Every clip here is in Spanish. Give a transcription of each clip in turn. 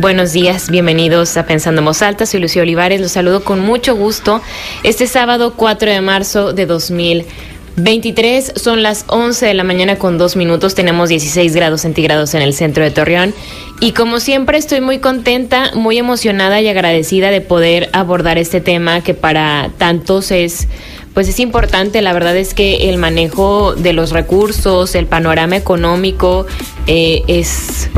buenos días, bienvenidos a Pensando en Voz Alta. Soy Lucía Olivares, los saludo con mucho gusto. Este sábado 4 de marzo de 2023 son las 11 de la mañana con dos minutos. Tenemos 16 grados centígrados en el centro de Torreón. Y como siempre estoy muy contenta, muy emocionada y agradecida de poder abordar este tema que para tantos es pues es importante. La verdad es que el manejo de los recursos, el panorama económico eh, es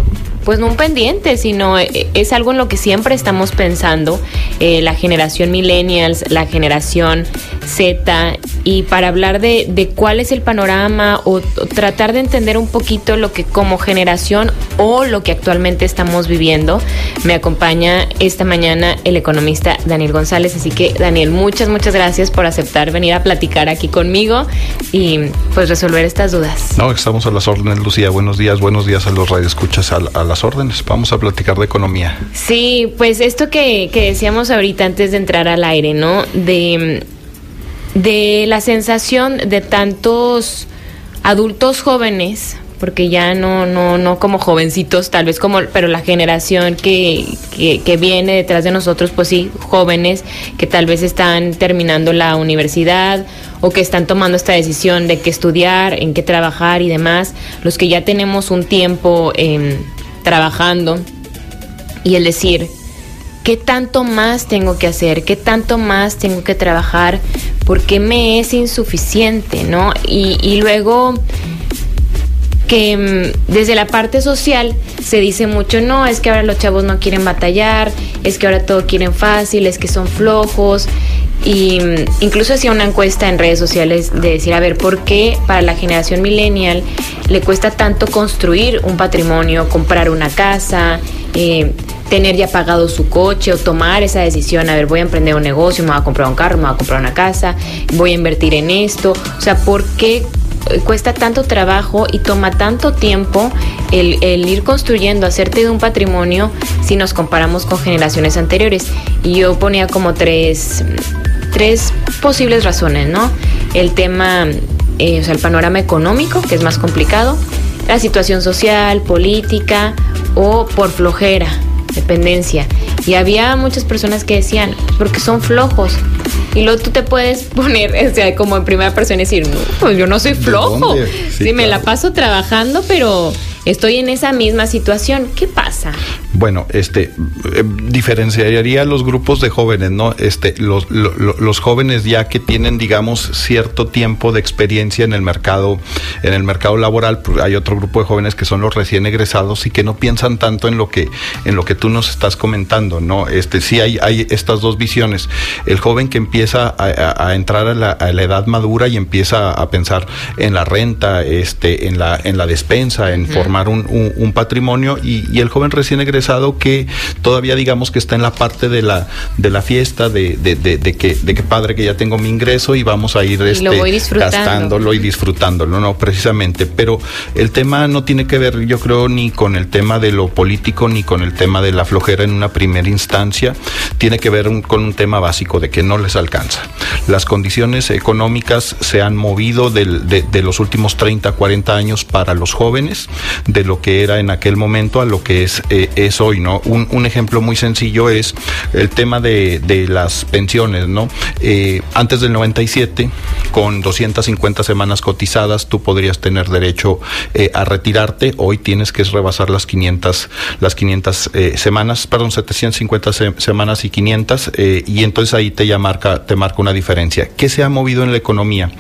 pues no un pendiente, sino eh, es algo en lo que siempre estamos pensando, eh, la generación millennials, la generación Z, y para hablar de, de cuál es el panorama o, tratar de entender un poquito lo que como generación o lo que actualmente estamos viviendo, me acompaña esta mañana el economista Daniel González. Así que Daniel, muchas, muchas gracias por aceptar venir a platicar aquí conmigo y pues resolver estas dudas. No, estamos a las órdenes, Lucía. Buenos días, buenos días a los radioescuchas, a, a las órdenes. Vamos a platicar de economía. Sí, pues esto que, que decíamos ahorita antes de entrar al aire, ¿no? De, de la sensación de tantos adultos jóvenes, porque ya no, no, no como jovencitos, tal vez como, pero la generación que, que, viene detrás de nosotros, pues sí, jóvenes que tal vez están terminando la universidad o que están tomando esta decisión de qué estudiar, en qué trabajar y demás, los que ya tenemos un tiempo eh, trabajando y el decir, ¿qué tanto más tengo que hacer? ¿Qué tanto más tengo que trabajar? Porque me es insuficiente, ¿no? Y, y luego que desde la parte social se dice mucho, no, es que ahora los chavos no quieren batallar, es que ahora todo quieren fácil, es que son flojos. Y incluso hacía una encuesta en redes sociales de decir, a ver, ¿por qué para la generación millennial le cuesta tanto construir un patrimonio, comprar una casa, eh, tener ya pagado su coche o tomar esa decisión, a ver, voy a emprender un negocio, me voy a comprar un carro, me voy a comprar una casa, voy a invertir en esto? O sea, ¿por qué cuesta tanto trabajo y toma tanto tiempo el, el, ir construyendo, hacerte de un patrimonio si nos comparamos con generaciones anteriores. Y yo ponía como tres, tres posibles razones, ¿no? El tema, eh, o sea, el panorama económico, que es más complicado, la situación social, política o por flojera, dependencia. Y había muchas personas que decían, porque son flojos. Y luego tú te puedes poner, o sea, como en primera persona y decir, no, pues yo no soy flojo. Sí, sí, me la paso trabajando, pero estoy en esa misma situación. ¿Qué pasa? Bueno, este eh, diferenciaría los grupos de jóvenes, ¿no? Este, los, lo, los jóvenes ya que tienen, digamos, cierto tiempo de experiencia en el mercado, en el mercado laboral, pues hay otro grupo de jóvenes que son los recién egresados y que no piensan tanto en lo que, en lo que tú nos estás comentando, ¿no? Este, sí hay, hay estas dos visiones. El joven que empieza a, a entrar a la, a la, edad madura y empieza a pensar en la renta, este, en la, en la despensa, en uh -huh. formar un, un, un patrimonio y, y el joven recién egresado que todavía digamos que está en la parte de la, de la fiesta, de, de, de, de que, de que padre que ya tengo mi ingreso y vamos a ir este, gastándolo y disfrutándolo, no, precisamente. Pero el tema no tiene que ver, yo creo, ni con el tema de lo político, ni con el tema de la flojera en una primera instancia, tiene que ver un, con un tema básico de que no les alcanza. Las condiciones económicas se han movido del, de, de los últimos 30, 40 años para los jóvenes, de lo que era en aquel momento a lo que es, eh, es hoy, ¿no? Un, un, ejemplo muy sencillo es el tema de, de las pensiones, ¿no? Eh, antes del 97, con 250 semanas cotizadas, tú podrías tener derecho eh, a retirarte. Hoy tienes que rebasar las 500, las 500 eh, semanas, perdón, 750 se semanas y 500, y entonces ahí te ya marca, te marca una diferencia. ¿Qué se ha movido en la economía?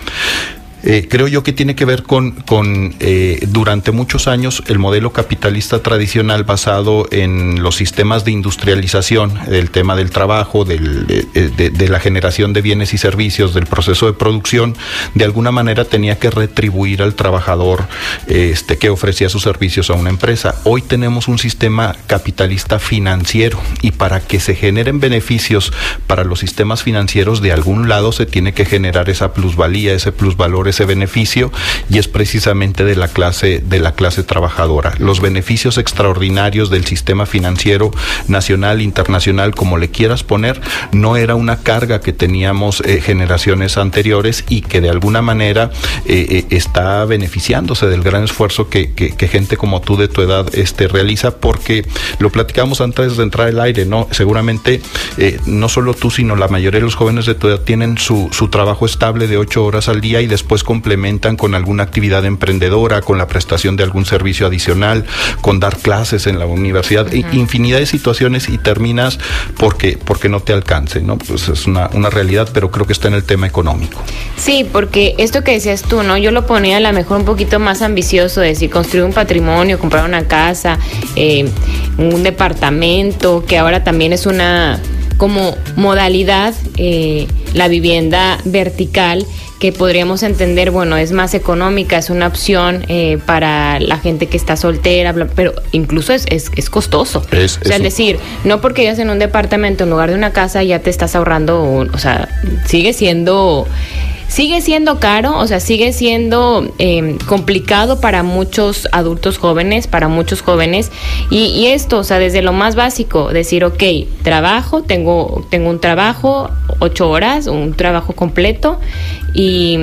Eh, creo yo que tiene que ver con, con eh, durante muchos años el modelo capitalista tradicional basado en los sistemas de industrialización, el tema del trabajo, del, de, la generación de bienes y servicios, del proceso de producción, de alguna manera tenía que retribuir al trabajador este, que ofrecía sus servicios a una empresa. Hoy tenemos un sistema capitalista financiero y para que se generen beneficios para los sistemas financieros de algún lado se tiene que generar esa plusvalía, ese plusvalor ese beneficio y es precisamente de la clase de la clase trabajadora. Los beneficios extraordinarios del sistema financiero nacional, internacional, como le quieras poner, no era una carga que teníamos eh, generaciones anteriores y que de alguna manera eh, eh, está beneficiándose del gran esfuerzo que, gente como tú de tu edad este, realiza porque lo platicamos antes de entrar al aire, ¿no? Seguramente no solo tú, sino la mayoría de los jóvenes de tu edad tienen su, su trabajo estable de ocho horas al día y después complementan con alguna actividad emprendedora, con la prestación de algún servicio adicional, con dar clases en la universidad, infinidad de situaciones y terminas porque, porque no te alcance, ¿no? Pues es una, una realidad, pero creo que está en el tema económico. Sí, porque esto que decías tú, ¿no? Yo lo ponía a lo mejor un poquito más ambicioso, decir, construir un patrimonio, comprar una casa, eh, un departamento, que ahora también es una como modalidad eh, la vivienda vertical que podríamos entender, bueno, es más económica, es una opción eh, para la gente que está soltera, pero incluso es, es, costoso. Es, o sea, es decir, no porque vivas en un departamento en lugar de una casa ya te estás ahorrando, o sea, sigue siendo sigue siendo caro, o sea, sigue siendo em, complicado para muchos adultos jóvenes, para muchos jóvenes. Y, y, esto, o sea, desde lo más básico, decir, ok, trabajo, tengo, tengo un trabajo, ocho horas, un trabajo completo, y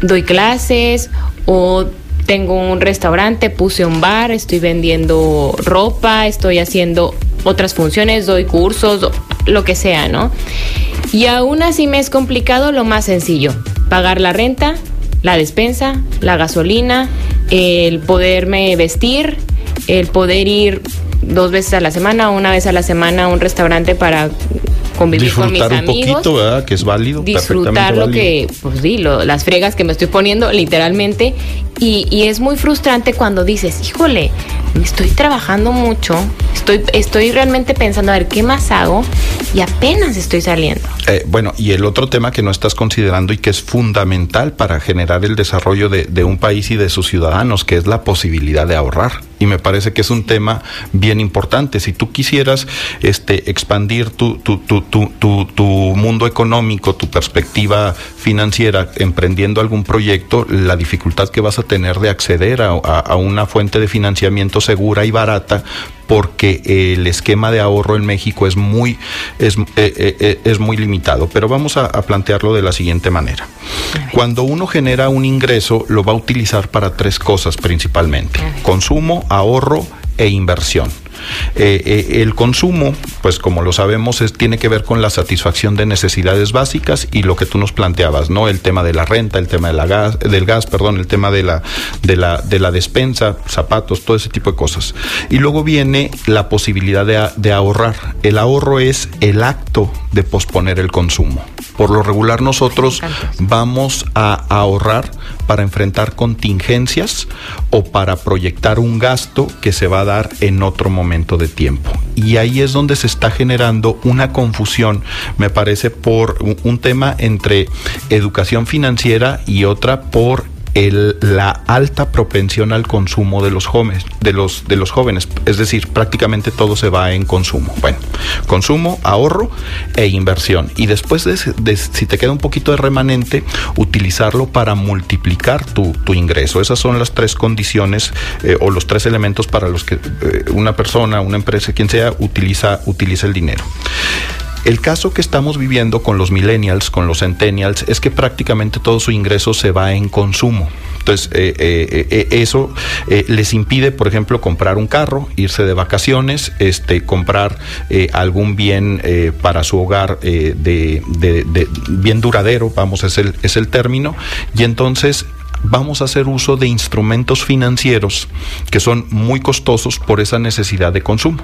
doy clases o tengo un restaurante, puse un bar, estoy vendiendo ropa, estoy haciendo otras funciones, doy cursos, lo que sea, ¿no? Y aún así me es complicado lo más sencillo, pagar la renta, la despensa, la gasolina, el poderme vestir, el poder ir dos veces a la semana una vez a la semana a un restaurante para convivir con mis amigos. un poquito, ¿verdad? Que es válido. Disfrutar lo que, pues sí, las fregas que me estoy poniendo literalmente. Y, y, es muy frustrante cuando dices, híjole, estoy trabajando mucho, estoy, estoy realmente pensando a ver qué más hago y apenas estoy saliendo. Eh, bueno, y el otro tema que no estás considerando y que es fundamental para generar el desarrollo de, un país y de sus ciudadanos, que es la posibilidad de ahorrar y me parece que es un tema bien importante. Si tú quisieras este, expandir tu, tu, tu, tu, mundo económico, tu perspectiva financiera, emprendiendo algún proyecto, la dificultad que vas a tener de acceder a una fuente de financiamiento segura y barata porque el esquema de ahorro en México es muy, es, eh, eh, eh, es muy limitado. Pero vamos a, plantearlo de la siguiente manera. Cuando uno genera un ingreso, lo va a utilizar para tres cosas principalmente. Consumo, ahorro e inversión. Eh, eh, el consumo, pues como lo sabemos, es, tiene que ver con la satisfacción de necesidades básicas y lo que tú nos planteabas, ¿no? El tema de la renta, el tema gas, del gas, perdón, el tema de la, de la, de la despensa, zapatos, todo ese tipo de cosas. Y luego viene la posibilidad de, de ahorrar. El ahorro es el acto de posponer el consumo. Por lo regular nosotros vamos a ahorrar para enfrentar contingencias o para proyectar un gasto que se va a dar en otro momento de tiempo. Y ahí es donde se está generando una confusión, me parece, por un tema entre educación financiera y otra por la alta propensión al consumo de los jóvenes, de los, de los jóvenes, es decir, prácticamente todo se va en consumo. Bueno, consumo, ahorro e inversión. Y después de, si te queda un poquito de remanente, utilizarlo para multiplicar tu, ingreso. Esas son las tres condiciones eh, o los tres elementos para los que eh, una persona, una empresa, quien sea, utiliza, utiliza el dinero. El caso que estamos viviendo con los millennials, con los centennials, es que prácticamente todo su ingreso se va en consumo. Entonces, eh, eh, eh, eso les impide, por ejemplo, comprar un carro, irse de vacaciones, este, comprar algún bien para su hogar de, bien duradero, vamos, es el, es el término, y entonces vamos a hacer uso de instrumentos financieros que son muy costosos por esa necesidad de consumo.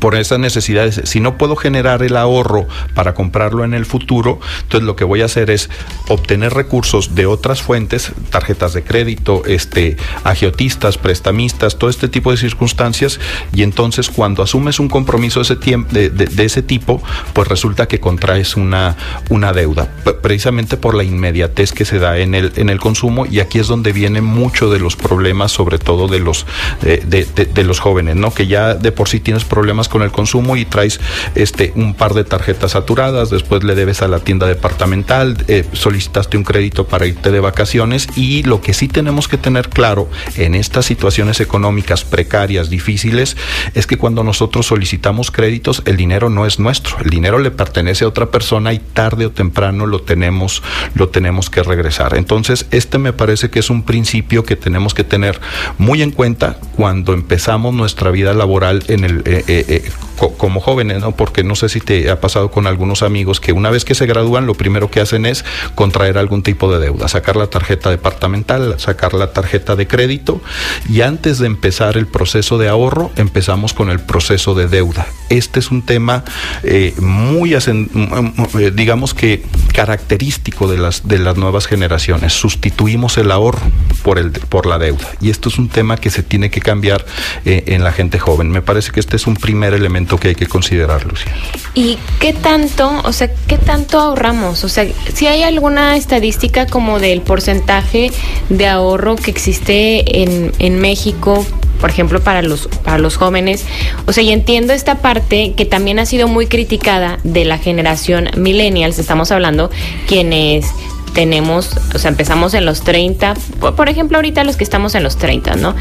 Por esas necesidades. Si no puedo generar el ahorro para comprarlo en el futuro, entonces lo que voy a hacer es obtener recursos de otras fuentes, tarjetas de crédito, este, agiotistas, prestamistas, todo este tipo de circunstancias, y entonces cuando asumes un compromiso de ese, de, ese tipo, pues resulta que contraes una, una deuda, precisamente por la inmediatez que se da en el, en el consumo, y aquí es donde viene mucho de los problemas, sobre todo de los, de, de los jóvenes, ¿no? Que ya de por sí tienes problemas con el consumo y traes este un par de tarjetas saturadas, después le debes a la tienda departamental, eh, solicitaste un crédito para irte de vacaciones y lo que sí tenemos que tener claro en estas situaciones económicas precarias, difíciles, es que cuando nosotros solicitamos créditos, el dinero no es nuestro, el dinero le pertenece a otra persona y tarde o temprano lo tenemos, lo tenemos que regresar. Entonces, este me parece que es un principio que tenemos que tener muy en cuenta cuando empezamos nuestra vida laboral en el, eh, eh, Music. Como jóvenes, ¿no? Porque no sé si te ha pasado con algunos amigos que una vez que se gradúan, lo primero que hacen es contraer algún tipo de deuda, sacar la tarjeta departamental, sacar la tarjeta de crédito y antes de empezar el proceso de ahorro, empezamos con el proceso de deuda. Este es un tema eh, muy, eh, digamos que característico de las, de las nuevas generaciones. Sustituimos el ahorro por, el, por la deuda y esto es un tema que se tiene que cambiar eh, en la gente joven. Me parece que este es un primer elemento que hay que considerar, Lucía. ¿Y qué tanto, o sea, qué tanto ahorramos? O sea, si hay alguna estadística como del porcentaje de ahorro que existe en, en México, por ejemplo, para los, para los jóvenes. O sea, y entiendo esta parte que también ha sido muy criticada de la generación millennials, estamos hablando, quienes tenemos, o sea, empezamos en los 30, por ejemplo, ahorita los que estamos en los 30, ¿no?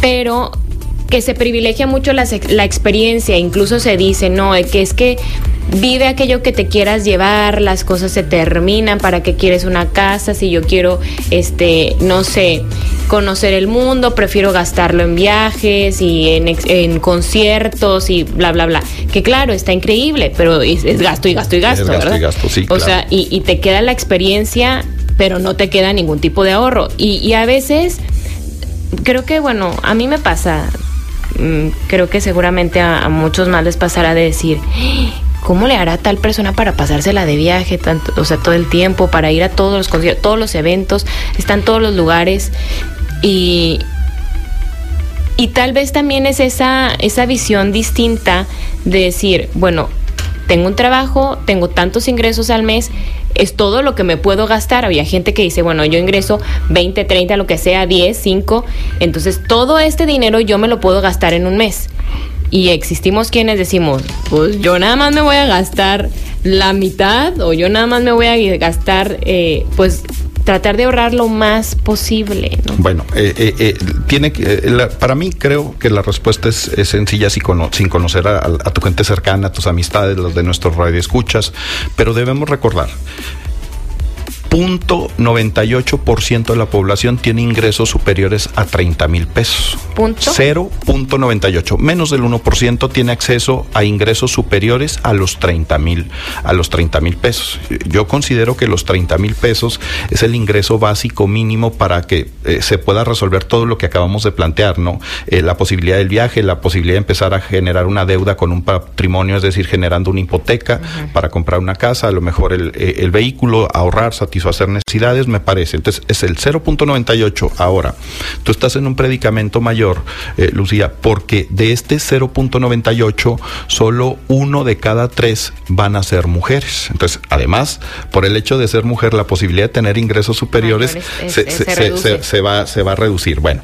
Pero que se privilegia mucho la, la experiencia, incluso se dice, no, que es que vive aquello que te quieras llevar, las cosas se terminan, para qué quieres una casa, si yo quiero, este, no sé, conocer el mundo, prefiero gastarlo en viajes y en, conciertos y bla, bla, bla. Que claro, está increíble, pero es, gasto y gasto y gasto, ¿verdad? gasto, sí, o sea, y, te queda la experiencia, pero no te queda ningún tipo de ahorro. Y, a veces, creo que, bueno, a mí me pasa, creo que seguramente a, a muchos más les pasará de decir, ¿cómo le hará tal persona para pasársela de viaje, tanto, o sea, todo el tiempo, para ir a todos los conciertos, todos los eventos, están todos los lugares y, y tal vez también es esa, esa visión distinta de decir, bueno, tengo un trabajo, tengo tantos ingresos al mes, es todo lo que me puedo gastar. Había gente que dice, bueno, yo ingreso 20, 30, lo que sea, 10, 5, entonces todo este dinero yo me lo puedo gastar en un mes. Y existimos quienes decimos, pues yo nada más me voy a gastar la mitad o yo nada más me voy a gastar, eh, pues tratar de ahorrar lo más posible. Bueno, eh, eh, tiene que, para mí creo que la respuesta es, sencilla sin, sin conocer a, tu gente cercana, a tus amistades, los de nuestros radioescuchas, pero debemos recordar 0.98% de la población tiene ingresos superiores a 30 mil pesos. ¿Punto? 0.98. Menos del 1% tiene acceso a ingresos superiores a los 30 mil a los 30 mil pesos. Yo considero que los 30 mil pesos es el ingreso básico mínimo para que eh, se pueda resolver todo lo que acabamos de plantear, ¿no? Eh, la posibilidad del viaje, la posibilidad de empezar a generar una deuda con un patrimonio, es decir, generando una hipoteca para comprar una casa, a lo mejor el, eh, el vehículo, ahorrar, satisfacer hacer necesidades, me parece. Entonces, es el 0.98. Ahora, tú estás en un predicamento mayor, eh, Lucía, porque de este 0.98, solo uno de cada tres van a ser mujeres. Entonces, además, por el hecho de ser mujer, la posibilidad de tener ingresos superiores se, va, se va a reducir. Bueno,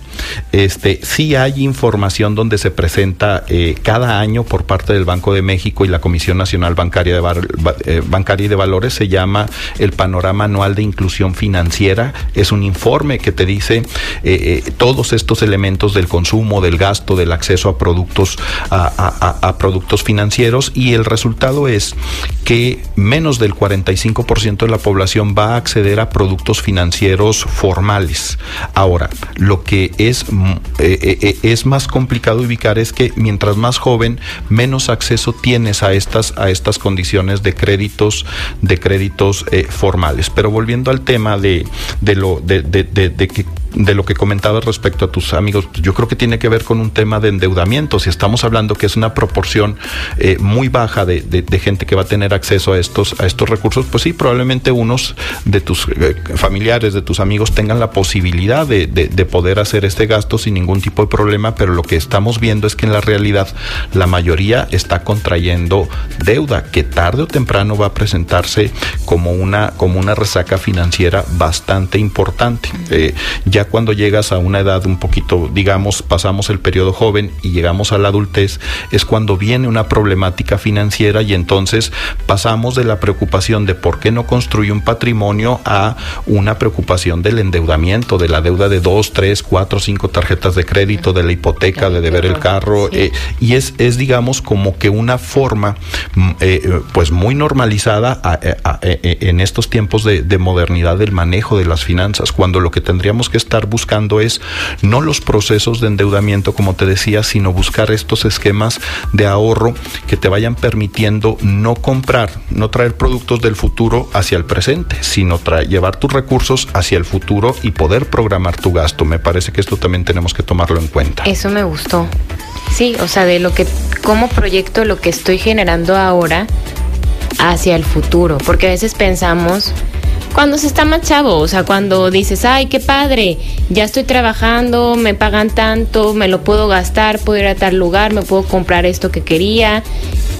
este, sí hay información donde se presenta eh, cada año por parte del Banco de México y la Comisión Nacional Bancaria de, eh, Bancaria y de Valores, se llama el panorama anual de Inclusión Financiera. Es un informe que te dice eh, eh, todos estos elementos del consumo, del gasto, del acceso a productos, a, productos financieros y el resultado es que menos del 45% de la población va a acceder a productos financieros formales. Ahora, lo que es, mm, eh, es más complicado ubicar es que mientras más joven, menos acceso tienes a estas, a estas condiciones de créditos, de créditos formales. Pero volviendo al tema de, de lo, de, de, de, que de lo que comentabas respecto a tus amigos, pues yo creo que tiene que ver con un tema de endeudamiento. Si estamos hablando que es una proporción eh, muy baja de, gente que va a tener acceso a estos, a estos recursos, pues sí, probablemente unos de tus eh, familiares, de tus amigos tengan la posibilidad de, de poder hacer este gasto sin ningún tipo de problema, pero lo que estamos viendo es que en la realidad la mayoría está contrayendo deuda que tarde o temprano va a presentarse como una, como una resaca financiera bastante importante. Eh, ya cuando llegas a una edad un poquito, digamos, pasamos el periodo joven y llegamos a la adultez, es cuando viene una problemática financiera y entonces pasamos de la preocupación de por qué no construye un patrimonio a una preocupación del endeudamiento, de la deuda de dos, tres, cuatro, cinco tarjetas de crédito, de la hipoteca, de deber el carro, eh, y es, es, digamos, como que una forma, mm, eh, pues muy normalizada en estos tiempos de, de modernidad del manejo de las finanzas, cuando lo que tendríamos que estar buscando es no los procesos de endeudamiento, como te decía, sino buscar estos esquemas de ahorro que te vayan permitiendo no comprar, no traer productos del futuro hacia el presente, sino llevar tus recursos hacia el futuro y poder programar tu gasto. Me parece que esto también tenemos que tomarlo en cuenta. Eso me gustó. Sí, o sea, de lo que, cómo proyecto lo que estoy generando ahora hacia el futuro, porque a veces pensamos cuando se está más o sea, cuando dices, ay, qué padre, ya estoy trabajando, me pagan tanto, me lo puedo gastar, puedo ir a tal lugar, me puedo comprar esto que quería,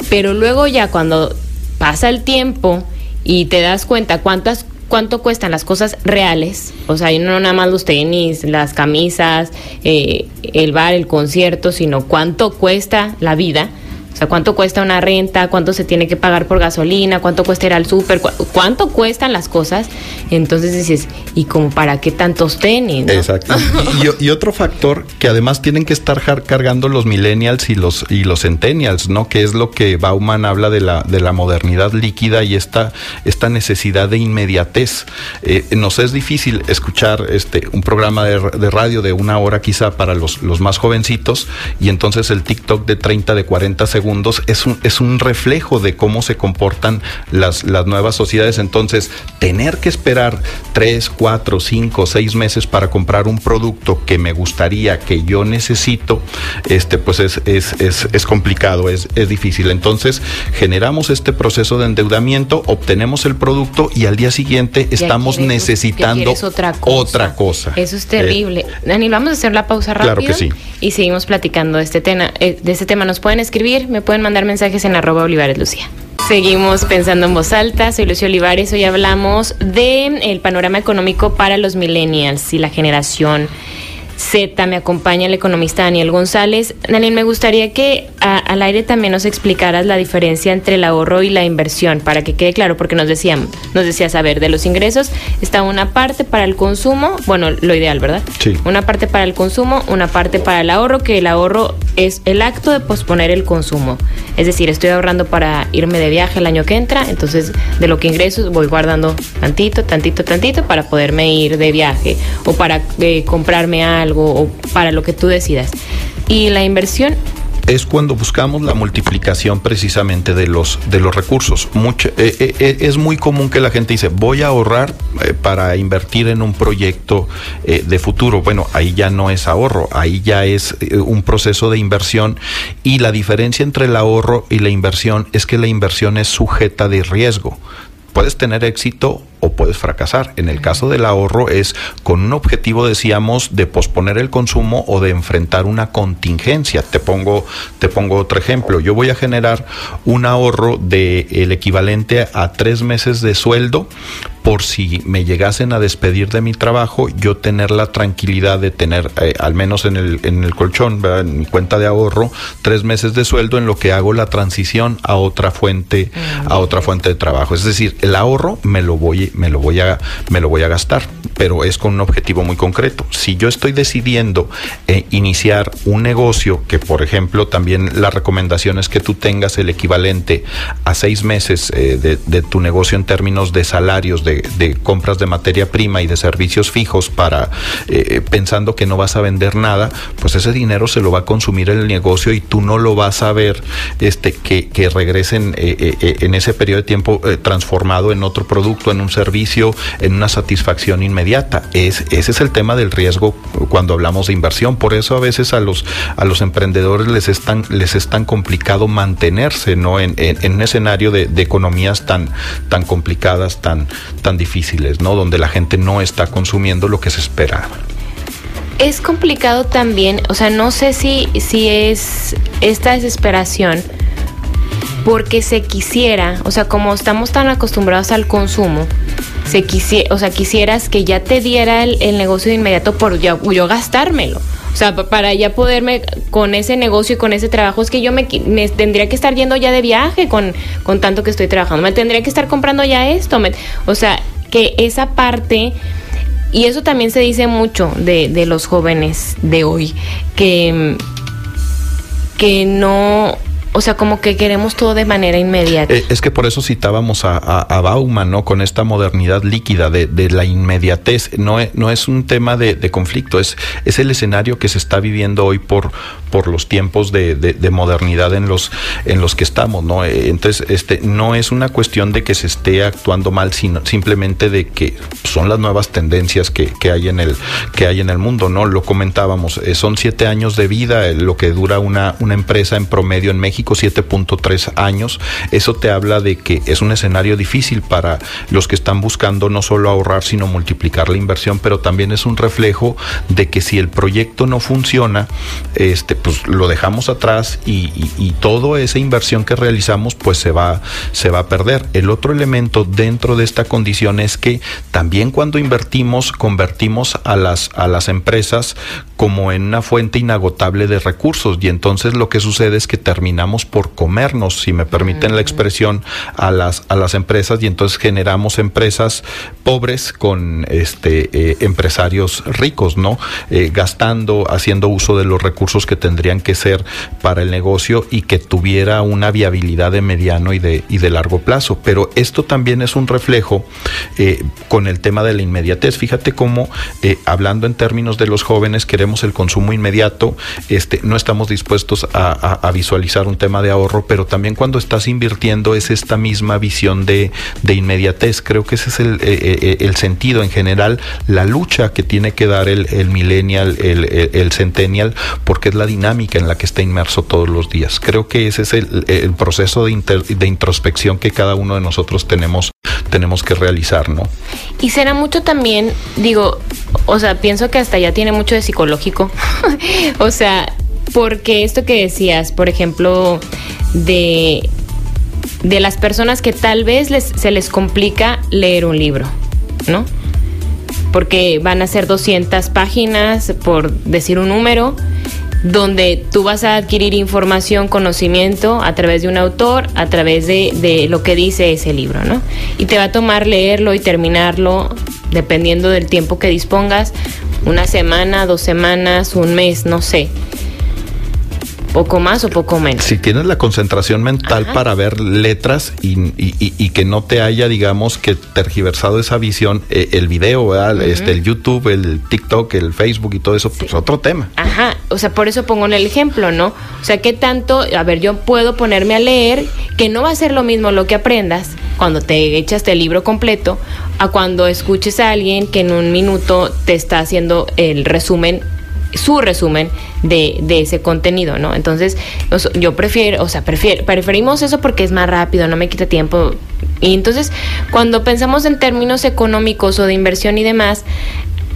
pero luego ya cuando pasa el tiempo y te das cuenta cuántas cuánto cuestan las cosas reales, o sea, no nada más los tenis, las camisas, eh, el bar, el concierto, sino cuánto cuesta la vida o sea, cuánto cuesta una renta, cuánto se tiene que pagar por gasolina, cuánto cuesta ir al súper, cuánto cuestan las cosas. Entonces dices, ¿y como para qué tantos tenis? Exacto. y, otro factor que además tienen que estar cargando los millennials y los, y los centennials, ¿no? Que es lo que Bauman habla de la, de la modernidad líquida y esta, esta necesidad de inmediatez. Eh, nos es difícil escuchar este, un programa de, de, radio de una hora quizá para los, los más jovencitos y entonces el TikTok de 30, de 40 segundos segundos es un, es un reflejo de cómo se comportan las, las nuevas sociedades. Entonces, tener que esperar tres, cuatro, cinco, seis meses para comprar un producto que me gustaría, que yo necesito, este, pues es, es, es, es complicado, es, es difícil. Entonces, generamos este proceso de endeudamiento, obtenemos el producto y al día siguiente estamos necesitando otra cosa. otra cosa. Eso es terrible. Dani, vamos a hacer la pausa rápida. Claro que sí. Y seguimos platicando de este tema. Eh, de este tema nos pueden escribir me pueden mandar mensajes en arroba Olivares Lucía. Seguimos pensando en voz alta, soy Lucio Olivares, hoy hablamos del el panorama económico para los millennials y la generación Z, me acompaña el economista Daniel González. Daniel, me gustaría que al aire también nos explicaras la diferencia entre el ahorro y la inversión, para que quede claro, porque nos decían, nos decías, a ver, de los ingresos está una parte para el consumo, bueno, lo ideal, ¿verdad? Sí. Una parte para el consumo, una parte para el ahorro, que el ahorro es el acto de posponer el consumo. Es decir, estoy ahorrando para irme de viaje el año que entra, entonces de lo que ingreso voy guardando tantito, tantito, tantito para poderme ir de viaje o para eh, comprarme algo o para lo que tú decidas. Y la inversión es cuando buscamos la multiplicación precisamente de los de los recursos. Eh, eh, eh, es muy común que la gente dice voy a ahorrar para invertir en un proyecto de futuro. Bueno, ahí ya no es ahorro, ahí ya es un proceso de inversión y la diferencia entre el ahorro y la inversión es que la inversión es sujeta de riesgo. Puedes tener éxito o puedes fracasar. En el caso del ahorro es con un objetivo, decíamos, de posponer el consumo o de enfrentar una contingencia. Te pongo, te pongo otro ejemplo. Yo voy a generar un ahorro de el equivalente a tres meses de sueldo por si me llegasen a despedir de mi trabajo, yo tener la tranquilidad de tener, eh, al menos en el, en el colchón, en mi cuenta de ahorro, tres meses de sueldo en lo que hago la transición a otra fuente, a otra fuente de trabajo. Es decir, el ahorro me lo voy me lo voy a, me lo voy a gastar, pero es con un objetivo muy concreto. Si yo estoy decidiendo eh, iniciar un negocio, que por ejemplo también la recomendación es que tú tengas el equivalente a seis meses eh, de, tu negocio en términos de salarios de, compras de materia prima y de servicios fijos para eh, pensando que no vas a vender nada, pues ese dinero se lo va a consumir el negocio y tú no lo vas a ver este, que, que regresen en ese periodo de tiempo transformado en otro producto, en un servicio, en una satisfacción inmediata. Es, ese es el tema del riesgo cuando hablamos de inversión. Por eso a veces a los, a los emprendedores les es tan, les es tan complicado mantenerse ¿no? en, en, un escenario de, de, economías tan, tan complicadas, tan, tan difíciles, ¿no? donde la gente no está consumiendo lo que se esperaba. Es complicado también, o sea, no sé si, si es esta desesperación porque se quisiera, o sea, como estamos tan acostumbrados al consumo, se o sea, quisieras que ya te diera el, negocio de inmediato por yo, gastármelo. O sea, para ya poderme con ese negocio y con ese trabajo, es que yo me, tendría que estar yendo ya de viaje con, con tanto que estoy trabajando. Me tendría que estar comprando ya esto. o sea, que esa parte, y eso también se dice mucho de, de los jóvenes de hoy, que, que no, o sea, como que queremos todo de manera inmediata. Eh, es que por eso citábamos a, a, Bauman, ¿no? Con esta modernidad líquida de, la inmediatez. No es, no es un tema de, de, conflicto, es, es el escenario que se está viviendo hoy por, por los tiempos de, de, modernidad en los, en los que estamos, ¿no? Eh, entonces, este, no es una cuestión de que se esté actuando mal, sino simplemente de que son las nuevas tendencias que, hay en el, que hay en el mundo, ¿no? Lo comentábamos, eh, son siete años de vida, lo que dura una, una empresa en promedio en México 7.3 años. Eso te habla de que es un escenario difícil para los que están buscando no solo ahorrar, sino multiplicar la inversión, pero también es un reflejo de que si el proyecto no funciona, este, pues lo dejamos atrás y, y, toda esa inversión que realizamos pues se va, se va a perder. El otro elemento dentro de esta condición es que también cuando invertimos, convertimos a las, a las empresas como en una fuente inagotable de recursos y entonces lo que sucede es que terminamos por comernos, si me permiten la expresión, a las, a las empresas y entonces generamos empresas pobres con este, eh, empresarios ricos, ¿no? Eh, gastando, haciendo uso de los recursos que tendrían que ser para el negocio y que tuviera una viabilidad de mediano y de, y de largo plazo. Pero esto también es un reflejo eh, con el tema de la inmediatez. Fíjate cómo, hablando en términos de los jóvenes, queremos el consumo inmediato, este, no estamos dispuestos a, visualizar un tema de ahorro, pero también cuando estás invirtiendo es esta misma visión de, de inmediatez. Creo que ese es el, eh, eh, el, sentido en general, la lucha que tiene que dar el, el millennial, el, el, centennial, porque es la dinámica en la que está inmerso todos los días. Creo que ese es el, el proceso de, de introspección que cada uno de nosotros tenemos, tenemos que realizar, ¿no? Y será mucho también, digo, o sea, pienso que hasta ya tiene mucho de psicológico. o sea, porque esto que decías, por ejemplo, de, de las personas que tal vez les, se les complica leer un libro, ¿no? Porque van a ser 200 páginas, por decir un número, donde tú vas a adquirir información, conocimiento a través de un autor, a través de, de, lo que dice ese libro, ¿no? Y te va a tomar leerlo y terminarlo, dependiendo del tiempo que dispongas, una semana, dos semanas, un mes, no sé poco más o poco menos. Si tienes la concentración mental para ver letras y, y, que no te haya, digamos, que tergiversado esa visión, eh, el video, este, el YouTube, el TikTok, el Facebook y todo eso, pues otro tema. Ajá, o sea, por eso pongo en el ejemplo, ¿no? O sea, ¿qué tanto, a ver, yo puedo ponerme a leer, que no va a ser lo mismo lo que aprendas cuando te echas el libro completo, a cuando escuches a alguien que en un minuto te está haciendo el resumen su resumen de, ese contenido, ¿no? Entonces, yo prefiero, o sea, prefiero, preferimos eso porque es más rápido, no me quita tiempo. Y entonces, cuando pensamos en términos económicos o de inversión y demás,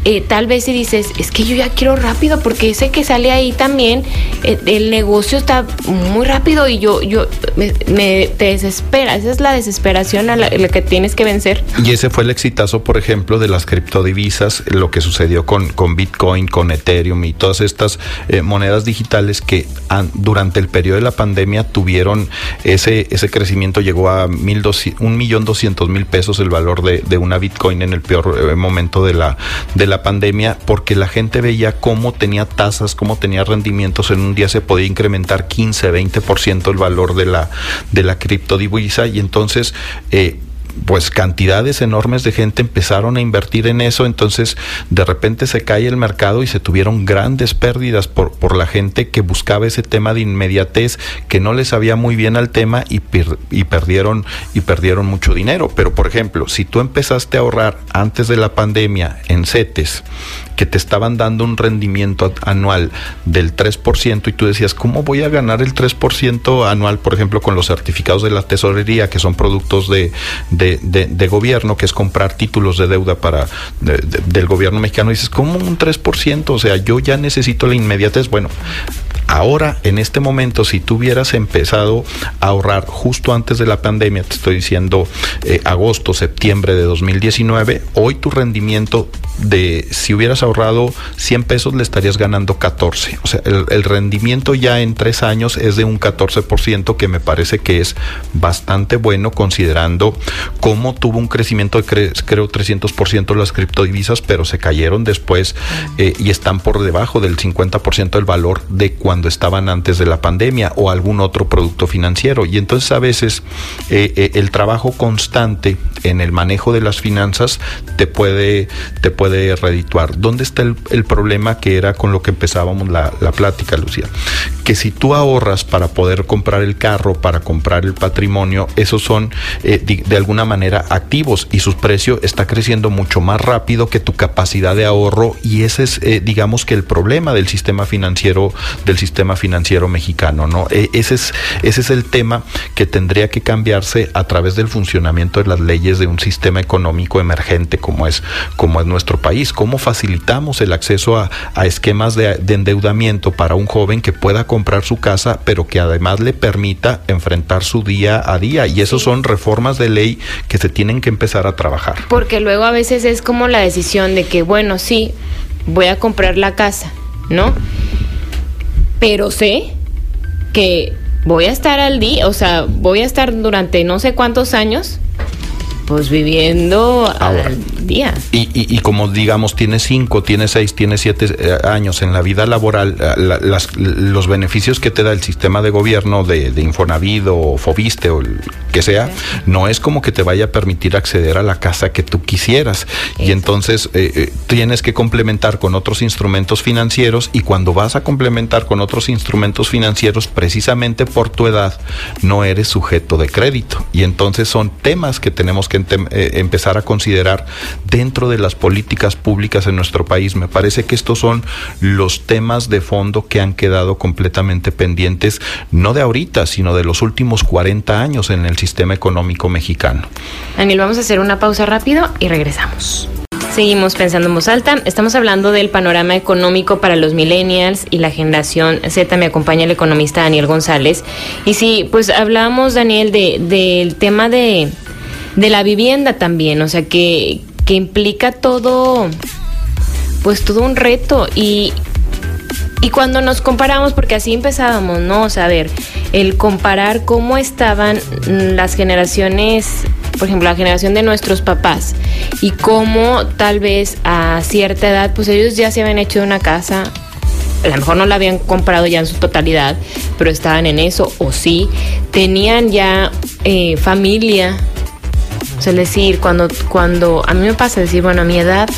eh, tal vez si dices, es que yo ya quiero rápido, porque sé que sale ahí también, eh, el negocio está muy rápido y yo, yo me, te desespera, esa es la desesperación a la, que tienes que vencer. Y ese fue el exitazo, por ejemplo, de las criptodivisas, lo que sucedió con, con Bitcoin, con Ethereum y todas estas eh, monedas digitales que durante el periodo de la pandemia tuvieron ese, ese crecimiento, llegó a mil un millón doscientos mil pesos el valor de, de, una Bitcoin en el peor momento de la, de la la pandemia porque la gente veía cómo tenía tasas, cómo tenía rendimientos. En un día se podía incrementar 15, 20% el valor de la, de la criptodivisa y entonces... Eh, pues cantidades enormes de gente empezaron a invertir en eso, entonces de repente se cae el mercado y se tuvieron grandes pérdidas por, por la gente que buscaba ese tema de inmediatez, que no les sabía muy bien al tema y, y perdieron y perdieron mucho dinero. Pero por ejemplo, si tú empezaste a ahorrar antes de la pandemia en CETES, que te estaban dando un rendimiento anual del 3% y tú decías, ¿cómo voy a ganar el 3% anual, por ejemplo, con los certificados de la tesorería, que son productos de, gobierno, que es comprar títulos de deuda para del gobierno mexicano? Dices, ¿cómo un 3%? O sea, yo ya necesito la inmediatez. Bueno, Ahora, en este momento, si tú hubieras empezado a ahorrar justo antes de la pandemia, te estoy diciendo eh, agosto, septiembre de 2019, hoy tu rendimiento de si hubieras ahorrado 100 pesos le estarías ganando 14. O sea, el, rendimiento ya en tres años es de un 14% que me parece que es bastante bueno considerando cómo tuvo un crecimiento de creo 300% las criptodivisas, pero se cayeron después eh, y están por debajo del 50% del valor de cuando estaban antes de la pandemia o algún otro producto financiero. Y entonces a veces eh, eh, el trabajo constante en el manejo de las finanzas te puede, te puede redituar. ¿Dónde está el, problema que era con lo que empezábamos la, plática, Lucía? Que si tú ahorras para poder comprar el carro, para comprar el patrimonio, esos son eh, de, alguna manera activos y su precio está creciendo mucho más rápido que tu capacidad de ahorro y ese es, eh, digamos que el problema del sistema financiero, del sistema financiero mexicano, ¿no? E, ese es, ese es el tema que tendría que cambiarse a través del funcionamiento de las leyes de un sistema económico emergente como es, como es nuestro país, cómo facilitamos el acceso a, esquemas de, endeudamiento para un joven que pueda comprar su casa, pero que además le permita enfrentar su día a día. Y eso son reformas de ley que se tienen que empezar a trabajar. Porque luego a veces es como la decisión de que, bueno, sí, voy a comprar la casa, ¿no? Pero sé que voy a estar al día, o sea, voy a estar durante no sé cuántos años pues viviendo al día. Y, y, como digamos, tiene cinco, tiene seis, tiene siete eh, años en la vida laboral, eh, las, los beneficios que te da el sistema de gobierno de, de Infonavit o Fobiste o el que sea, no es como que te vaya a permitir acceder a la casa que tú quisieras. Y entonces eh, tienes que complementar con otros instrumentos financieros y cuando vas a complementar con otros instrumentos financieros, precisamente por tu edad, no eres sujeto de crédito. Y entonces son temas que tenemos que eh, empezar a considerar dentro de las políticas públicas en nuestro país. Me parece que estos son los temas de fondo que han quedado completamente pendientes, no de ahorita, sino de los últimos 40 años en el sistema económico mexicano. Daniel, vamos a hacer una pausa rápido y regresamos. Seguimos pensando en voz alta. Estamos hablando del panorama económico para los millennials y la generación Z. Me acompaña el economista Daniel González. Y sí, pues hablamos, Daniel, del tema de, de la vivienda también, o sea, que, que implica todo, pues todo un reto y, y cuando nos comparamos, porque así empezábamos, ¿no? O sea, a ver, el comparar cómo estaban las generaciones, por ejemplo, la generación de nuestros papás y cómo tal vez a cierta edad, pues ellos ya se habían hecho una casa, a lo mejor no la habían comprado ya en su totalidad, pero estaban en eso, o sí, tenían ya eh, familia, es decir, cuando, cuando a mí me pasa decir, bueno, a mi edad,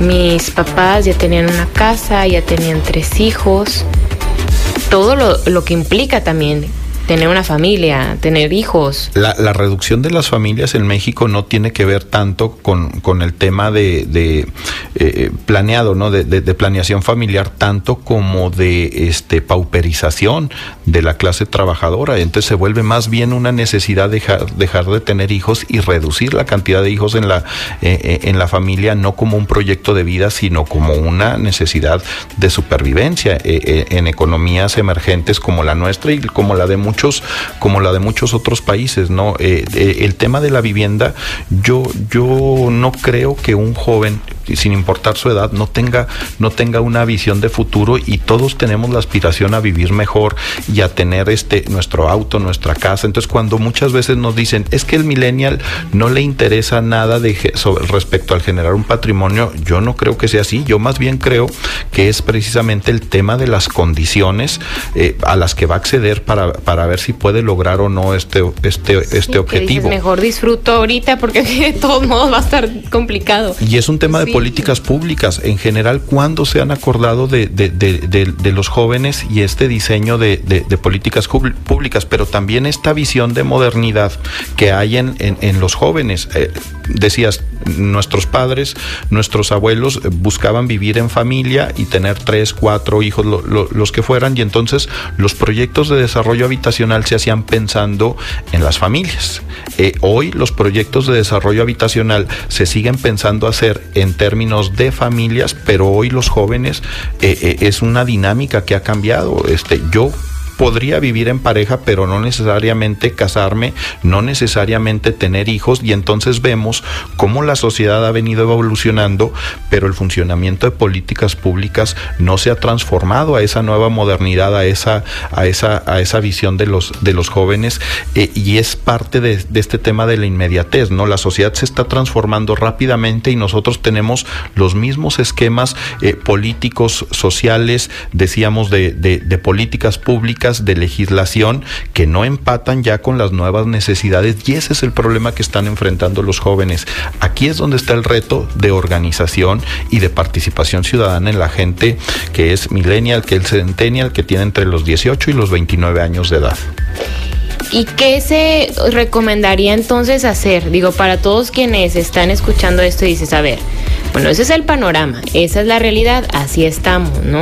mis papás ya tenían una casa, ya tenían tres hijos, todo lo, lo que implica también tener una familia, tener hijos. La, reducción de las familias en México no tiene que ver tanto con, el tema de, eh, planeado, ¿no? De, planeación familiar, tanto como de este pauperización de la clase trabajadora. Entonces se vuelve más bien una necesidad dejar, dejar de tener hijos y reducir la cantidad de hijos en la, eh, eh, en la familia, no como un proyecto de vida, sino como una necesidad de supervivencia en economías emergentes como la nuestra y como la de muchos como la de muchos otros países, ¿no? Eh, el tema de la vivienda, yo, yo no creo que un joven sin importar su edad, no tenga, no tenga una visión de futuro y todos tenemos la aspiración a vivir mejor y a tener este nuestro auto, nuestra casa. Entonces, cuando muchas veces nos dicen es que el millennial no le interesa nada de sobre, respecto al generar un patrimonio, yo no creo que sea así. Yo más bien creo que es precisamente el tema de las condiciones eh, a las que va a acceder para, para ver si puede lograr o no este, este, este objetivo. mejor disfruto ahorita porque de todos modos va a estar complicado. Y es un tema de políticas públicas. En general, ¿cuándo se han acordado de, de, de, de los jóvenes y este diseño de, políticas públicas? Pero también esta visión de modernidad que hay en, en, los jóvenes. Eh, decías, nuestros padres, nuestros abuelos eh, buscaban vivir en familia y tener tres, cuatro hijos, los que fueran, y entonces los proyectos de desarrollo habitacional se hacían pensando en las familias. Eh, hoy los proyectos de desarrollo habitacional se siguen pensando hacer en términos de familias, pero hoy los jóvenes eh, es una dinámica que ha cambiado. Este, yo podría vivir en pareja, pero no necesariamente casarme, no necesariamente tener hijos, y entonces vemos cómo la sociedad ha venido evolucionando, pero el funcionamiento de políticas públicas no se ha transformado a esa nueva modernidad, a esa, a esa, a esa visión de los, de los jóvenes, eh, y es parte de, este tema de la inmediatez, ¿no? La sociedad se está transformando rápidamente y nosotros tenemos los mismos esquemas eh, políticos, sociales, decíamos, de, de políticas públicas, de legislación que no empatan ya con las nuevas necesidades y ese es el problema que están enfrentando los jóvenes. Aquí es donde está el reto de organización y de participación ciudadana en la gente que es millennial, que es centennial, que tiene entre los 18 y los 29 años de edad. ¿Y qué se recomendaría entonces hacer? Digo, para todos quienes están escuchando esto y dices, a ver, bueno, ese es el panorama, esa es la realidad, así estamos, ¿no?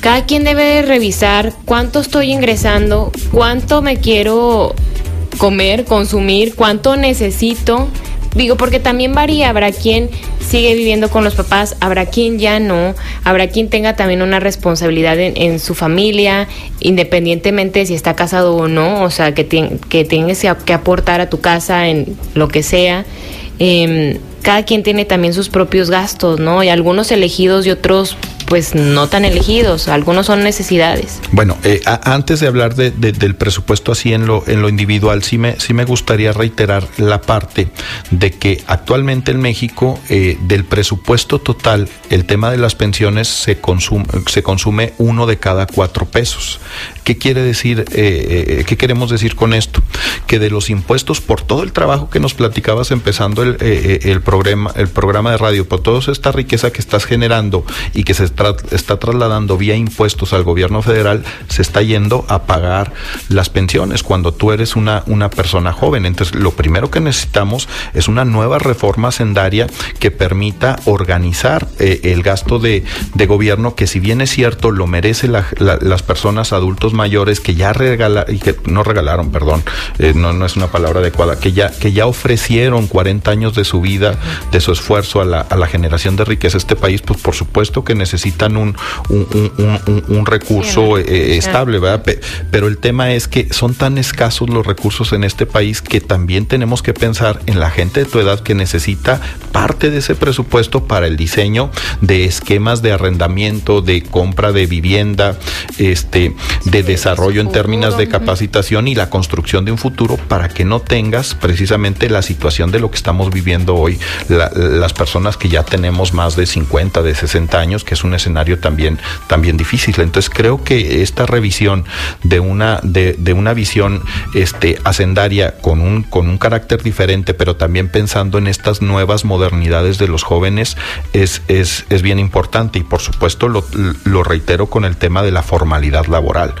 Cada quien debe revisar cuánto estoy ingresando, cuánto me quiero comer, consumir, cuánto necesito. Digo, porque también varía, habrá quien sigue viviendo con los papás, habrá quien ya no, habrá quien tenga también una responsabilidad en, su familia, independientemente de si está casado o no, o sea, que, que tienes que aportar a tu casa en lo que sea. Em, cada quien tiene también sus propios gastos, ¿no? Y algunos elegidos y otros pues no tan elegidos, algunos son necesidades. Bueno, eh, antes de hablar de, del presupuesto así en lo, en lo individual, sí me, sí me gustaría reiterar la parte de que actualmente en México eh, del presupuesto total, el tema de las pensiones se consume, se consume uno de cada cuatro pesos. ¿Qué quiere decir, eh, qué queremos decir con esto? Que de los impuestos por todo el trabajo que nos platicabas empezando el, el, programa, el programa de radio, por toda esta riqueza que estás generando y que se está está trasladando vía impuestos al gobierno federal se está yendo a pagar las pensiones cuando tú eres una, una persona joven. Entonces, lo primero que necesitamos es una nueva reforma sendaria que permita organizar eh, el gasto de, gobierno, que si bien es cierto, lo merece las personas adultos mayores que ya regalaron, que no regalaron, perdón, eh, no, no es una palabra adecuada, que ya, que ya ofrecieron 40 años de su vida, de su esfuerzo a la, a la generación de riqueza este país, pues por supuesto que necesita necesitan un, un, recurso eh, estable, ¿verdad? Pero el tema es que son tan escasos los recursos en este país que también tenemos que pensar en la gente de tu edad que necesita parte de ese presupuesto para el diseño de esquemas de arrendamiento, de compra de vivienda, este, de desarrollo en términos de capacitación y la construcción de un futuro para que no tengas precisamente la situación de lo que estamos viviendo hoy, las personas que ya tenemos más de 50, de 60 años, que es un escenario también, también difícil. Entonces creo que esta revisión de una, de, una visión este, hacendaria con un, con un carácter diferente, pero también pensando en estas nuevas modernidades de los jóvenes, es, es, es bien importante. Y por supuesto lo, reitero con el tema de la formalidad laboral.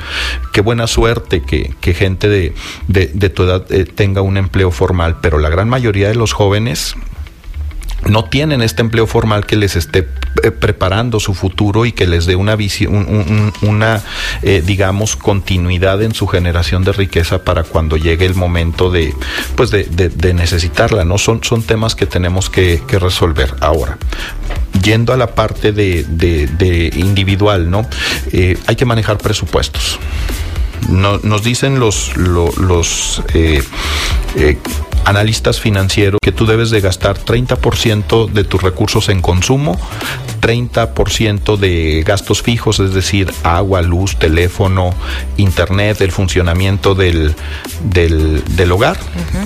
Qué buena suerte que, que gente de, de, de tu edad eh, tenga un empleo formal, pero la gran mayoría de los jóvenes no tienen este empleo formal que les esté eh, preparando su futuro y que les dé una visión, una, eh, digamos, continuidad en su generación de riqueza para cuando llegue el momento de, pues de, necesitarla, ¿no? Son, son temas que tenemos que, resolver. Ahora, yendo a la parte de, individual, ¿no? Eh, hay que manejar presupuestos. nos dicen los, los, analistas financieros que tú debes de gastar 30% de tus recursos en consumo, 30% de gastos fijos, es decir, agua, luz, teléfono, internet, el funcionamiento del, del, hogar,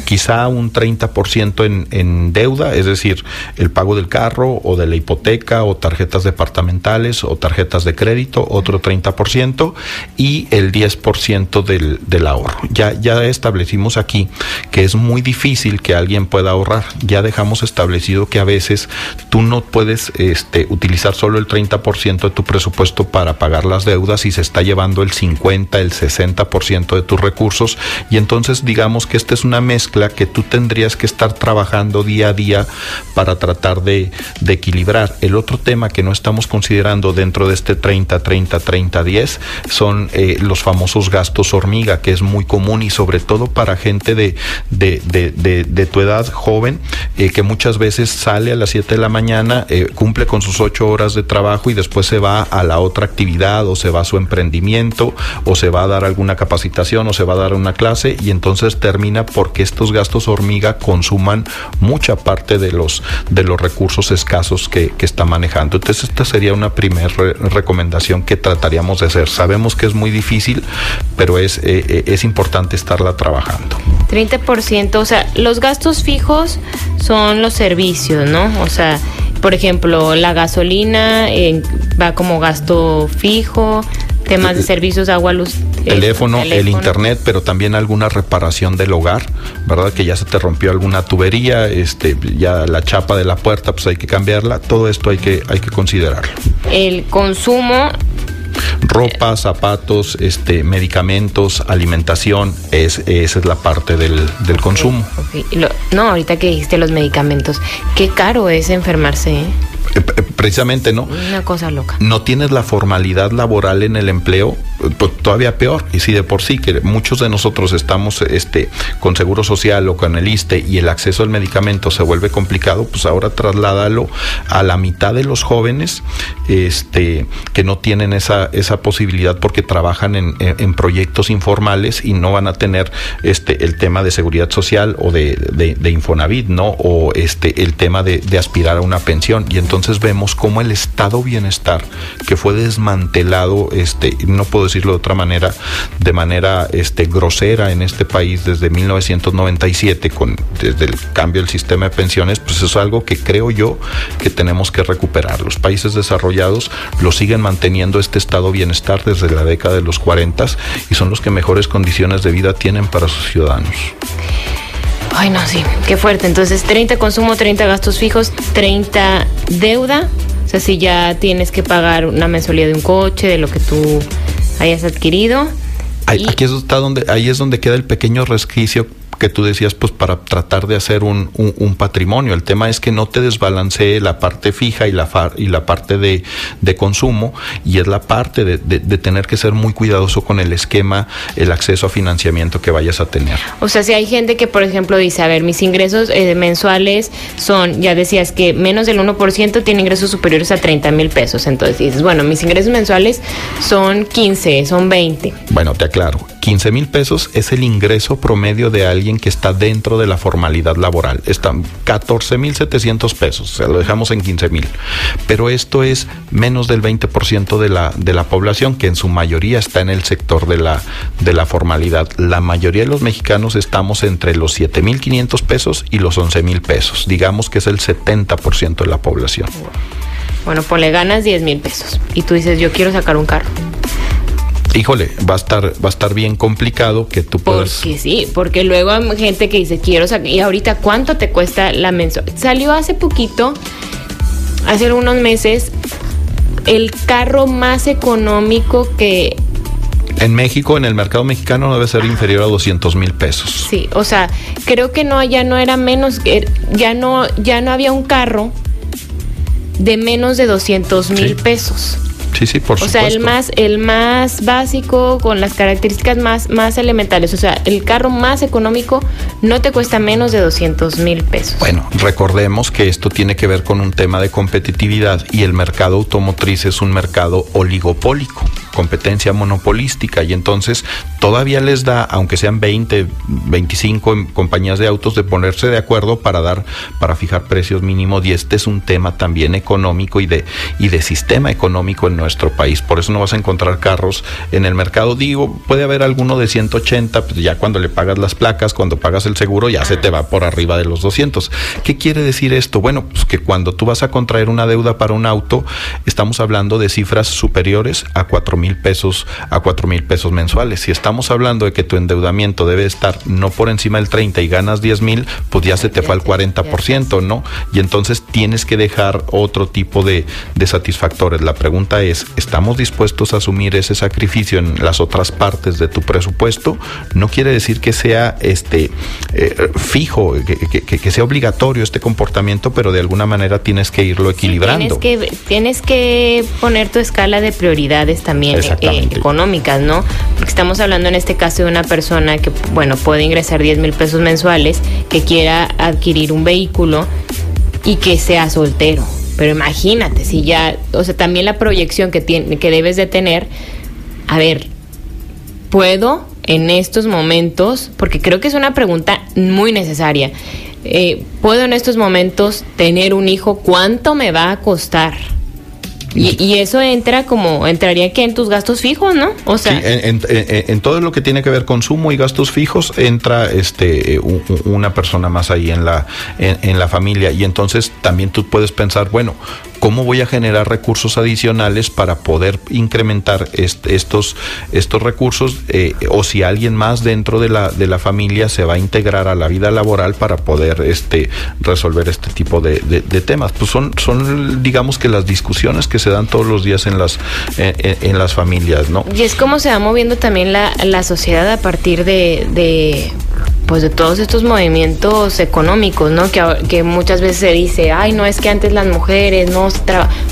quizá un 30% en, en deuda, es decir, el pago del carro o de la hipoteca o tarjetas departamentales o tarjetas de crédito, otro 30% y el 10% del, del ahorro. Ya, ya establecimos aquí que es muy difícil que alguien pueda ahorrar. Ya dejamos establecido que a veces tú no puedes este, utilizar solo el 30% de tu presupuesto para pagar las deudas y se está llevando el 50, el 60% de tus recursos y entonces digamos que esta es una mezcla que tú tendrías que estar trabajando día a día para tratar de, equilibrar. El otro tema que no estamos considerando dentro de este 30, 30, 30, 10 son eh, los famosos gastos hormiga, que es muy común y sobre todo para gente de, de tu edad joven, eh, que muchas veces sale a las 7 de la mañana, eh, cumple con sus 8 horas de trabajo y después se va a la otra actividad o se va a su emprendimiento o se va a dar alguna capacitación o se va a dar una clase y entonces termina porque estos gastos hormiga consuman mucha parte de los, de los recursos escasos que, que está manejando. Entonces esta sería una primera recomendación que trataríamos de hacer. Sabemos que es muy difícil, pero es, eh, es importante estarla trabajando. 30%, o sea, los gastos fijos son los servicios, ¿no? O sea, por ejemplo, la gasolina eh, va como gasto fijo, temas de servicios, agua, luz. Teléfono, el internet, pero también alguna reparación del hogar, ¿verdad? Que ya se te rompió alguna tubería, este, ya la chapa de la puerta, pues hay que cambiarla. Todo esto hay que, hay que considerarlo. El consumo ropa, zapatos, este, medicamentos, alimentación, es, esa es la parte del, del consumo. no, ahorita que dijiste los medicamentos, qué caro es enfermarse. ¿eh? Eh, precisamente, ¿no? Una cosa loca. No tienes la formalidad laboral en el empleo, pues, todavía peor. Y si de por sí que muchos de nosotros estamos este, con seguro social o con el ISTE y el acceso al medicamento se vuelve complicado, pues ahora trasládalo a la mitad de los jóvenes este, que no tienen esa, esa posibilidad porque trabajan en, en, proyectos informales y no van a tener este, el tema de seguridad social o de, de, de Infonavit, ¿no? O este, el tema de, de aspirar a una pensión. Y entonces vemos cómo el estado bienestar que fue desmantelado, este, no puedo decirlo de otra manera, de manera este, grosera en este país desde 1997, con, desde el cambio del sistema de pensiones, pues es algo que creo yo que tenemos que recuperar. Los países desarrollados lo siguen manteniendo este estado bienestar desde la década de los 40 y son los que mejores condiciones de vida tienen para sus ciudadanos. Ay, no, sí, qué fuerte. Entonces, 30 consumo, 30 gastos fijos, 30 deuda. O sea, si ya tienes que pagar una mensualidad de un coche, de lo que tú hayas adquirido. aquí es está donde, ahí es donde queda el pequeño resquicio que tú decías, pues para tratar de hacer un, un, patrimonio. El tema es que no te desbalancee la parte fija y la, y la parte de, de, consumo, y es la parte de, de, tener que ser muy cuidadoso con el esquema, el acceso a financiamiento que vayas a tener. O sea, si hay gente que, por ejemplo, dice, a ver, mis ingresos eh, mensuales son, ya decías que menos del 1% tiene ingresos superiores a 30 mil pesos. Entonces dices, bueno, mis ingresos mensuales son 15, son 20. Bueno, te aclaro, 15 mil pesos es el ingreso promedio de alguien que está dentro de la formalidad laboral. Están 14 mil 700 pesos, o sea, lo dejamos en 15 mil. Pero esto es menos del 20% de la, de la población, que en su mayoría está en el sector de la, de la formalidad. La mayoría de los mexicanos estamos entre los 7 mil 500 pesos y los 11 mil pesos. Digamos que es el 70% de la población. Bueno, pues le ganas 10 mil pesos y tú dices, yo quiero sacar un carro híjole, va a estar, va a estar bien complicado que tú puedas. Porque sí, porque luego hay gente que dice, quiero sacar, y ahorita cuánto te cuesta la mensualidad. Salió hace poquito, hace algunos meses, el carro más económico que en México, en el mercado mexicano, debe ser inferior a 200 mil pesos. Sí, o sea, creo que no, ya no era menos, ya no, ya no había un carro de menos de 200 mil pesos. Sí, sí, por o sea, el más, el más básico, con las características más, más elementales. O sea, el carro más económico no te cuesta menos de 200 mil pesos. Bueno, recordemos que esto tiene que ver con un tema de competitividad y el mercado automotriz es un mercado oligopólico. Competencia monopolística y entonces todavía les da, aunque sean 20, 25 compañías de autos, de ponerse de acuerdo para dar, para fijar precios mínimos y este es un tema también económico y de, y de sistema económico en nuestro país. Por eso no vas a encontrar carros en el mercado. Digo, puede haber alguno de 180, pues ya cuando le pagas las placas, cuando pagas el seguro, ya se te va por arriba de los 200. ¿Qué quiere decir esto? Bueno, pues que cuando tú vas a contraer una deuda para un auto, estamos hablando de cifras superiores a 4 mil pesos, a 4 mil pesos mensuales. Si estamos hablando de que tu endeudamiento debe estar no por encima del 30 y ganas 10 mil, pues ya se te fue al 40%, ¿no? Y entonces tienes que dejar otro tipo de, de satisfactores. La pregunta es, ¿estamos dispuestos a asumir ese sacrificio en las otras partes de tu presupuesto? No quiere decir que sea este eh, fijo, que, que, sea obligatorio este comportamiento, pero de alguna manera tienes que irlo equilibrando. tienes, que, tienes que poner tu escala de prioridades también eh, económicas, ¿no? Porque estamos hablando en este caso de una persona que, bueno, puede ingresar 10 mil pesos mensuales, que quiera adquirir un vehículo y que sea soltero. Pero imagínate, si ya, o sea, también la proyección que, tiene, que debes de tener, a ver, ¿puedo en estos momentos? Porque creo que es una pregunta muy necesaria. Eh, ¿Puedo en estos momentos tener un hijo? ¿Cuánto me va a costar? Y, eso entra como, entraría que en tus gastos fijos, ¿no? O sea. en, todo lo que tiene que ver consumo y gastos fijos entra este una persona más ahí en la, en la familia. Y entonces también tú puedes pensar, bueno, ¿Cómo voy a generar recursos adicionales para poder incrementar estos, estos recursos? Eh, o si alguien más dentro de la, de la familia se va a integrar a la vida laboral para poder este, resolver este tipo de, temas. Pues son, son, digamos que las discusiones que se dan todos los días en las, en, las familias, ¿no? Y es como se va moviendo también la, la sociedad a partir de, de pues de todos estos movimientos económicos, ¿no? Que, que muchas veces se dice, ay, no es que antes las mujeres no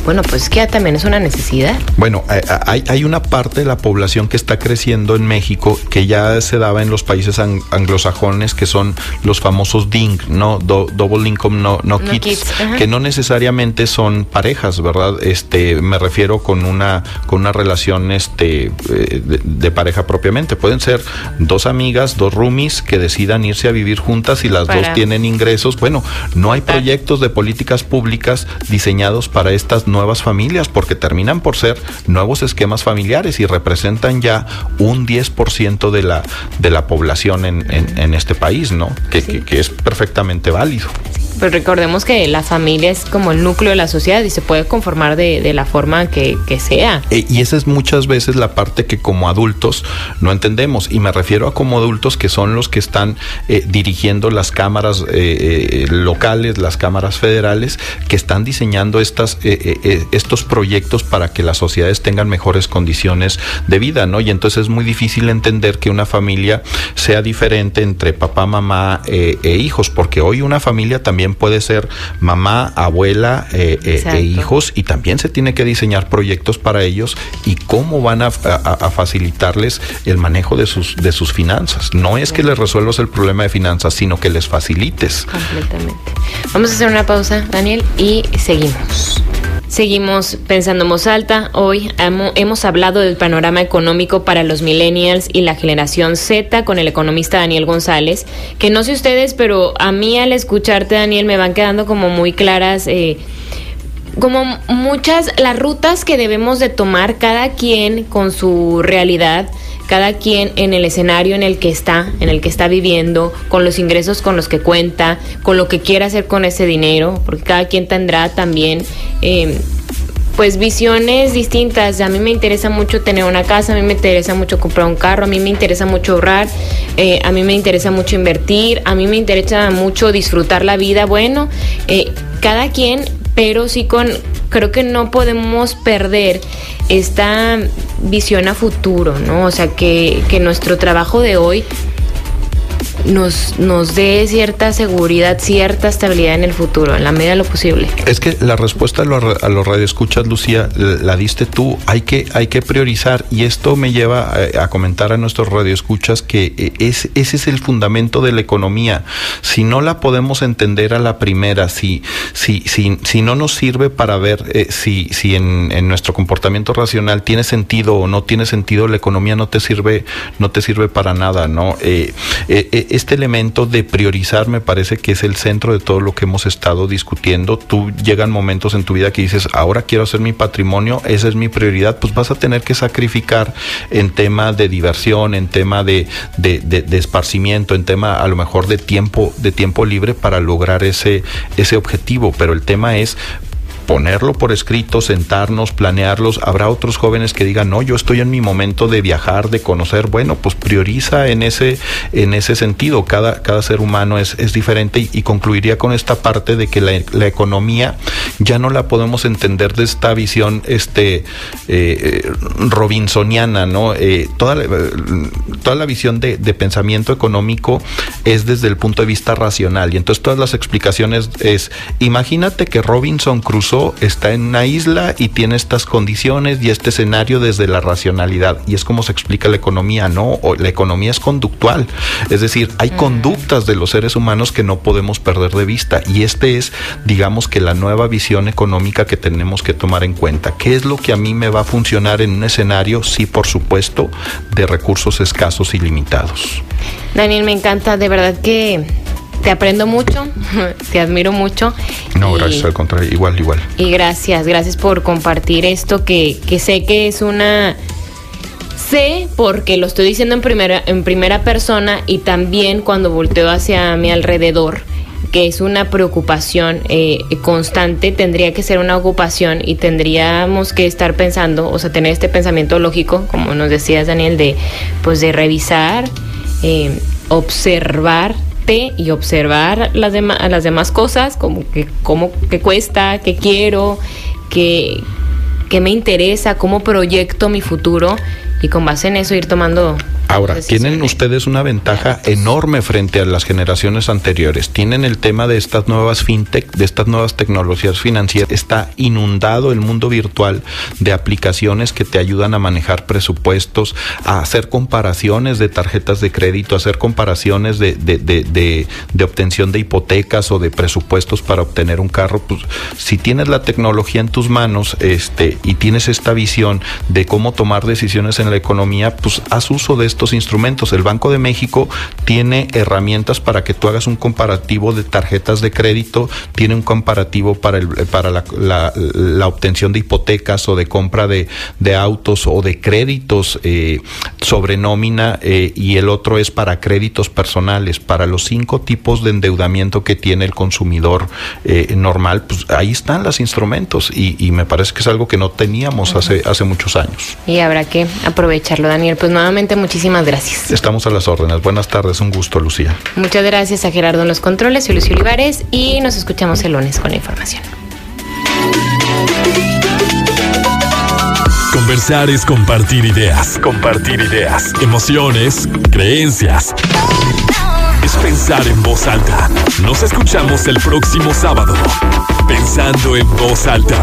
Bueno, pues es que ya también es una necesidad. Bueno, eh, eh, hay, hay, una parte de la población que está creciendo en México que ya se daba en los países anglosajones, que son los famosos DING, ¿no? double Income No, no, Kids, que no necesariamente son parejas, ¿verdad? Este, me refiero con una, con una relación este, eh, de, pareja propiamente. Pueden ser dos amigas, dos roomies que deciden irse a vivir juntas y las dos tienen ingresos. Bueno, no hay proyectos de políticas públicas diseñados para estas nuevas familias porque terminan por ser nuevos esquemas familiares y representan ya un 10% de la, de la población en, en, este país, ¿no? Que, que es perfectamente válido. Pues recordemos que la familia es como el núcleo de la sociedad y se puede conformar de, la forma que, sea. Eh, y esa es muchas veces la parte que como adultos no entendemos. Y me refiero a como adultos que son los que están eh, dirigiendo las cámaras eh, locales, las cámaras federales, que están diseñando estas, estos proyectos para que las sociedades tengan mejores condiciones de vida, ¿no? Y entonces es muy difícil entender que una familia sea diferente entre papá, mamá e hijos, porque hoy una familia también puede ser mamá, abuela eh, eh, e hijos y también se tiene que diseñar proyectos para ellos y cómo van a, facilitarles el manejo de sus, de sus finanzas. No es que les resuelvas el problema de finanzas, sino que les facilites. Completamente. Vamos a hacer una pausa, Daniel, y seguimos. Seguimos pensando en voz alta. Hoy hemos hablado del panorama económico para los millennials y la generación Z con el economista Daniel González, que no sé ustedes, pero a mí al escucharte, Daniel, me van quedando como muy claras. Eh, como muchas las rutas que debemos de tomar cada quien con su realidad cada quien en el escenario en el que está, en el que está viviendo, con los ingresos con los que cuenta, con lo que quiere hacer con ese dinero, porque cada quien tendrá también em, pues visiones distintas. A mí me interesa mucho tener una casa, a mí me interesa mucho comprar un carro, a mí me interesa mucho ahorrar, eh, a mí me interesa mucho invertir, a mí me interesa mucho disfrutar la vida. Bueno, eh, cada quien, pero sí con, creo que no podemos perder esta visión a futuro, ¿no? O sea, que, que nuestro trabajo de hoy nos, nos dé cierta seguridad, cierta estabilidad en el futuro, en la medida de lo posible. Es que la respuesta a los, a los radioescuchas, Lucía, la diste tú. Hay que, hay que priorizar y esto me lleva a, comentar a nuestros radioescuchas que eh, es, ese es el fundamento de la economía. Si no la podemos entender a la primera, si, si, si, si no nos sirve para ver eh, si, si en, nuestro comportamiento racional tiene sentido o no tiene sentido, la economía no te sirve, no te sirve para nada, ¿no? Eh, este elemento de priorizar me parece que es el centro de todo lo que hemos estado discutiendo. Tú llegan momentos en tu vida que dices, ahora quiero hacer mi patrimonio, esa es mi prioridad, pues vas a tener que sacrificar en tema de diversión, en tema de, de, esparcimiento, en tema a lo mejor de tiempo, de tiempo libre para lograr ese, ese objetivo. Pero el tema es ponerlo por escrito, sentarnos, planearlos. Habrá otros jóvenes que digan, no, yo estoy en mi momento de viajar, de conocer. Bueno, pues prioriza en ese, en ese sentido. Cada, cada ser humano es, es diferente y, concluiría con esta parte de que la, la, economía ya no la podemos entender de esta visión este, eh, eh robinsoniana, ¿no? Eh, toda, la, toda la visión de, pensamiento económico es desde el punto de vista racional. Y entonces todas las explicaciones es, imagínate que Robinson cruzó está en una isla y tiene estas condiciones y este escenario desde la racionalidad. Y es como se explica la economía, ¿no? la economía es conductual. Es decir, hay conductas de los seres humanos que no podemos perder de vista. Y este es, digamos que la nueva visión económica que tenemos que tomar en cuenta. ¿Qué es lo que a mí me va a funcionar en un escenario? Sí, por supuesto, de recursos escasos y limitados. Daniel, me encanta, de verdad que te aprendo mucho, te admiro mucho. No, gracias, al contrario, igual, igual. Y gracias, gracias por compartir esto que, que sé que es una... Sé porque lo estoy diciendo en primera, en primera persona y también cuando volteo hacia mi alrededor, que es una preocupación eh, constante, tendría que ser una ocupación y tendríamos que estar pensando, o sea, tener este pensamiento lógico, como nos decías Daniel, de pues de revisar, eh, observar y observar las, las demás cosas, como que, cómo, que cuesta, que quiero, que, que me interesa, cómo proyecto mi futuro y con base en eso ir tomando Ahora, tienen ustedes una ventaja enorme frente a las generaciones anteriores. Tienen el tema de estas nuevas fintech, de estas nuevas tecnologías financieras. Está inundado el mundo virtual de aplicaciones que te ayudan a manejar presupuestos, a hacer comparaciones de tarjetas de crédito, a hacer comparaciones de, de, de, de obtención de hipotecas o de presupuestos para obtener un carro. Pues, si tienes la tecnología en tus manos este, y tienes esta visión de cómo tomar decisiones en la economía, pues haz uso de estos instrumentos. El Banco de México tiene herramientas para que tú hagas un comparativo de tarjetas de crédito, tiene un comparativo para, el, para la, la, obtención de hipotecas o de compra de, de autos o de créditos eh, sobre nómina eh, y el otro es para créditos personales, para los cinco tipos de endeudamiento que tiene el consumidor eh, normal, pues ahí están los instrumentos y, y, me parece que es algo que no teníamos hace, hace muchos años. Y habrá que aprovecharlo, Daniel. Pues nuevamente muchísimas Muchísimas gracias. Estamos a las órdenes. Buenas tardes, un gusto, Lucía. Muchas gracias a Gerardo en los controles, soy Lucio Olivares y nos escuchamos el lunes con la información. Conversar es compartir ideas, compartir ideas, emociones, creencias. Es pensar en voz alta. Nos escuchamos el próximo sábado. Pensando en voz alta.